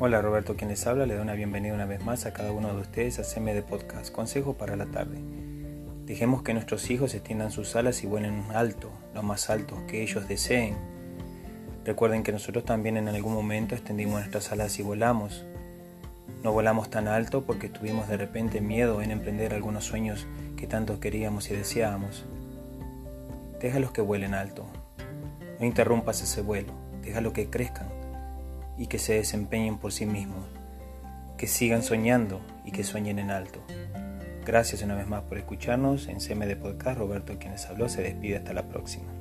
Hola Roberto, quien les habla, le doy una bienvenida una vez más a cada uno de ustedes a CMD Podcast, Consejo para la tarde. Dejemos que nuestros hijos extiendan sus alas y vuelen alto, lo más alto que ellos deseen. Recuerden que nosotros también en algún momento extendimos nuestras alas y volamos. No volamos tan alto porque tuvimos de repente miedo en emprender algunos sueños que tanto queríamos y deseábamos. Déjalos que vuelen alto. No interrumpas ese vuelo, déjalos que crezcan y que se desempeñen por sí mismos, que sigan soñando y que sueñen en alto. Gracias una vez más por escucharnos. En CMD Podcast, Roberto quien les habló se despide hasta la próxima.